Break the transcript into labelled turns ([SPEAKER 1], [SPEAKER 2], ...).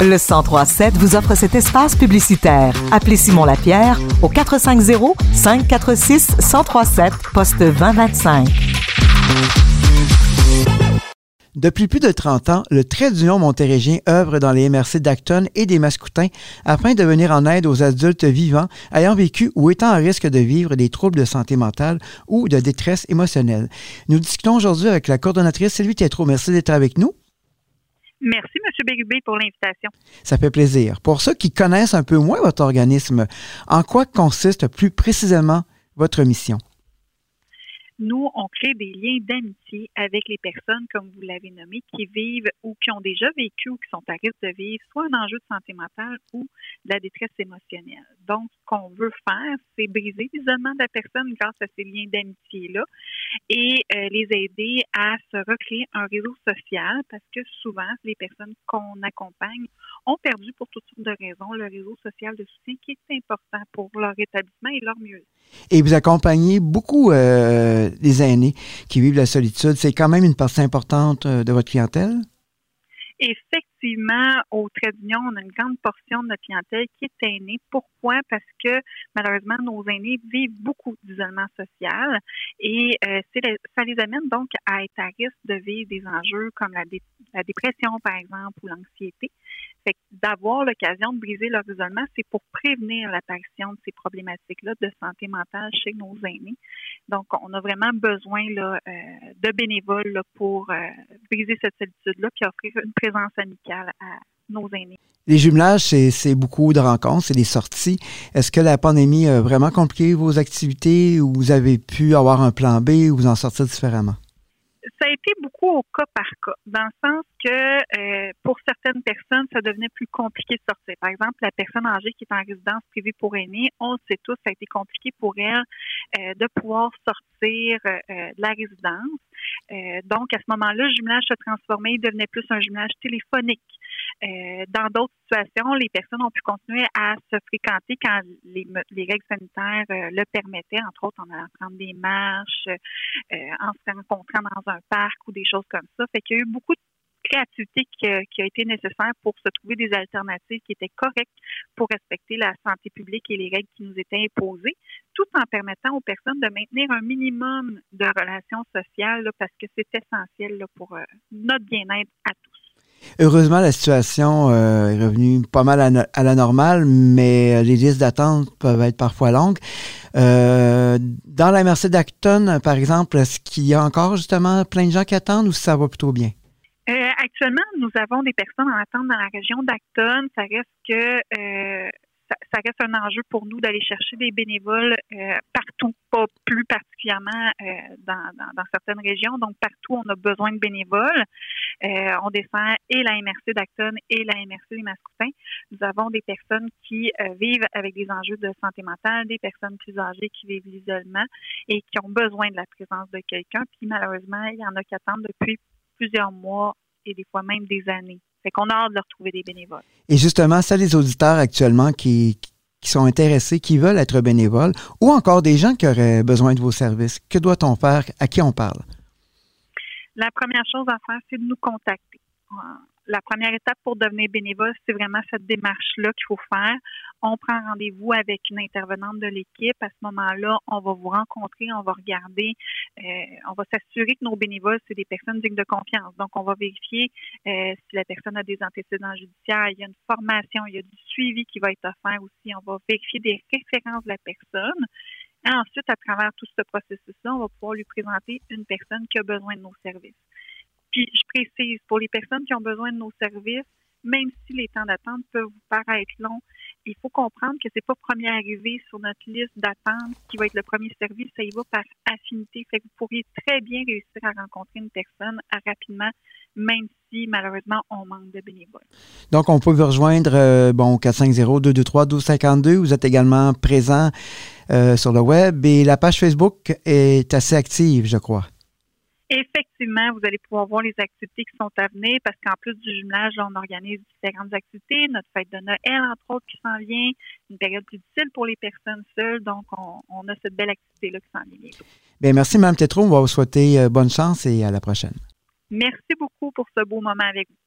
[SPEAKER 1] Le 1037 vous offre cet espace publicitaire. Appelez Simon Lapierre au 450 546 1037 poste 2025.
[SPEAKER 2] Depuis plus de 30 ans, le Trait d'Union montérégien œuvre dans les MRC d'Acton et des Mascoutins afin de venir en aide aux adultes vivants ayant vécu ou étant à risque de vivre des troubles de santé mentale ou de détresse émotionnelle. Nous discutons aujourd'hui avec la coordonnatrice Sylvie Tétrault. Merci d'être avec nous.
[SPEAKER 3] Merci, M. Bégubé, pour l'invitation.
[SPEAKER 2] Ça fait plaisir. Pour ceux qui connaissent un peu moins votre organisme, en quoi consiste plus précisément votre mission?
[SPEAKER 3] Nous, on crée des liens d'amitié avec les personnes, comme vous l'avez nommé, qui vivent ou qui ont déjà vécu ou qui sont à risque de vivre soit un enjeu de santé mentale ou de la détresse émotionnelle. Donc, ce qu'on veut faire, c'est briser l'isolement de la personne grâce à ces liens d'amitié-là et euh, les aider à se recréer un réseau social parce que souvent, les personnes qu'on accompagne ont perdu pour toutes sortes de raisons le réseau social de soutien qui est important pour leur établissement et leur mieux.
[SPEAKER 2] Et vous accompagnez beaucoup euh, les aînés qui vivent la solitude. C'est quand même une partie importante euh, de votre clientèle?
[SPEAKER 3] Effectivement, au Trait d'Union, on a une grande portion de notre clientèle qui est aînée. Pourquoi? Parce que malheureusement, nos aînés vivent beaucoup d'isolement social et euh, ça les amène donc à être à risque de vivre des enjeux comme la, dépression, par exemple, ou l'anxiété. Fait d'avoir l'occasion de briser leur isolement, c'est pour prévenir l'apparition de ces problématiques-là de santé mentale chez nos aînés. Donc, on a vraiment besoin euh, de bénévoles pour euh, briser cette solitude-là puis offrir une présence amicale à nos aînés.
[SPEAKER 2] Les jumelages, c'est beaucoup de rencontres, c'est des sorties. Est-ce que la pandémie a vraiment compliqué vos activités ou vous avez pu avoir un plan B ou vous en sortir différemment?
[SPEAKER 3] Au cas par cas, dans le sens que euh, pour certaines personnes, ça devenait plus compliqué de sortir. Par exemple, la personne âgée qui est en résidence privée pour aînés, on le sait tous, ça a été compliqué pour elle euh, de pouvoir sortir euh, de la résidence. donc, à ce moment-là, le jumelage se transformait, il devenait plus un jumelage téléphonique. Dans d'autres situations, les personnes ont pu continuer à se fréquenter quand les, les règles sanitaires le permettaient, entre autres en allant prendre des marches, en se rencontrant dans un parc ou des choses comme ça. Fait qu'il y a eu beaucoup de créativité qui, a été nécessaire pour se trouver des alternatives qui étaient correctes pour respecter la santé publique et les règles qui nous étaient imposées, tout en permettant aux personnes de maintenir un minimum de relations sociales parce que c'est essentiel pour euh, notre bien-être à tous.
[SPEAKER 2] Heureusement, la situation euh, est revenue pas mal à, la normale, mais les listes d'attente peuvent être parfois longues. Euh, dans la MRC d'Acton, par exemple, est-ce qu'il y a encore justement plein de gens qui attendent ou ça va plutôt bien?
[SPEAKER 3] Euh, actuellement, nous avons des personnes en attente dans la région d'Acton. Ça reste que ça, reste un enjeu pour nous d'aller chercher des bénévoles euh, partout, pas plus particulièrement euh, dans, dans, certaines régions. Donc, partout, on a besoin de bénévoles. Euh, on descend et la MRC d'Acton et la MRC des Mascoutins. Nous avons des personnes qui vivent avec des enjeux de santé mentale, des personnes plus âgées qui vivent l'isolement et qui ont besoin de la présence de quelqu'un. Puis, malheureusement, il y en a qui attendent depuis plusieurs mois et des fois même des années. Fait qu'on a hâte de retrouver des bénévoles.
[SPEAKER 2] Et justement, ça, les auditeurs actuellement qui sont intéressés, qui veulent être bénévoles, ou encore des gens qui auraient besoin de vos services, que doit-on faire? À qui on parle?
[SPEAKER 3] La première chose à faire, c'est de nous contacter la première étape pour devenir bénévole, c'est vraiment cette démarche-là qu'il faut faire. On prend rendez-vous avec une intervenante de l'équipe. À ce moment-là, on va vous rencontrer, on va regarder, euh, on va s'assurer que nos bénévoles, c'est des personnes dignes de confiance. Donc, on va vérifier euh, si la personne a des antécédents judiciaires. Il y a une formation, il y a du suivi qui va être offert aussi. On va vérifier des références de la personne. Et ensuite, à travers tout ce processus-là, on va pouvoir lui présenter une personne qui a besoin de nos services. Puis, je précise, pour les personnes qui ont besoin de nos services, même si les temps d'attente peuvent vous paraître longs, il faut comprendre que c'est pas premier arrivé sur notre liste d'attente qui va être le premier service, ça y va par affinité. Fait que vous pourriez très bien réussir à rencontrer une personne rapidement, même si malheureusement on manque de bénévoles.
[SPEAKER 2] Donc, on peut vous rejoindre euh, bon 450-223-1252. Vous êtes également présent euh, sur le web et la page Facebook est assez active, je crois.
[SPEAKER 3] Effectivement, vous allez pouvoir voir les activités qui sont à venir parce qu'en plus du jumelage, on organise différentes activités. Notre fête de Noël, entre autres, qui s'en vient. Une période plus difficile pour les personnes seules. Donc, on, a cette belle activité-là qui s'en vient
[SPEAKER 2] Bien, merci, Mme Tétro. On va vous souhaiter euh, bonne chance et à la prochaine.
[SPEAKER 3] Merci beaucoup pour ce beau moment avec vous.